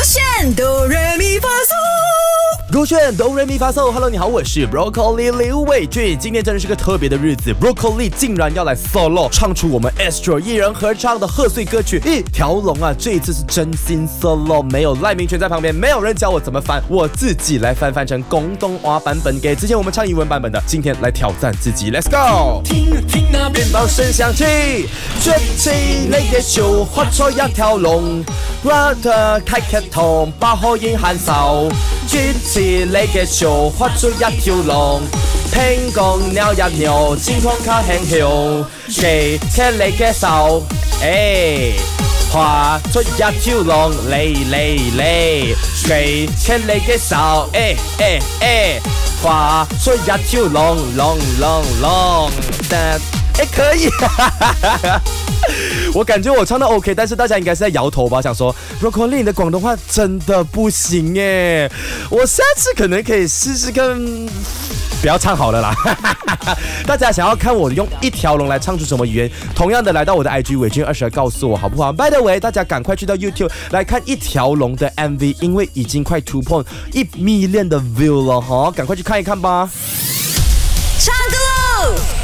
炫动人。周迅哆瑞咪发嗦，Hello，你好，我是 Broccoli 刘伟俊。今天真的是个特别的日子，Broccoli 竟然要来 Solo 唱出我们 Astro 一人合唱的贺岁歌曲《一条龙》啊！这一次是真心 Solo，没有赖明全在旁边，没有人教我怎么翻，我自己来翻翻成广东话版本给之前我们唱英文版本的。今天来挑战自己，Let's go！听，听那鞭炮声响起，卷起雷电，熊化作一条龙，我的开吉通，把火烟喊烧。一次你嘅笑發出一條龍，聽講了一秒健康卡輕跳，記車你嘅手，誒，畫出一條龍，嚟嚟嚟，記車你嘅手，誒誒誒。说一下 too long long long long，哎，可以，我感觉我唱的 OK，但是大家应该是在摇头吧，想说 Rock o l i e 的广东话真的不行哎，我下次可能可以试试看。不要唱好了啦！大家想要看我用一条龙来唱出什么语言？同样的，来到我的 IG 伟俊二十来告诉我好不好？b y the way，大家赶快去到 YouTube 来看一条龙的 MV，因为已经快突破一亿恋的 view 了哈！赶快去看一看吧。唱歌歌。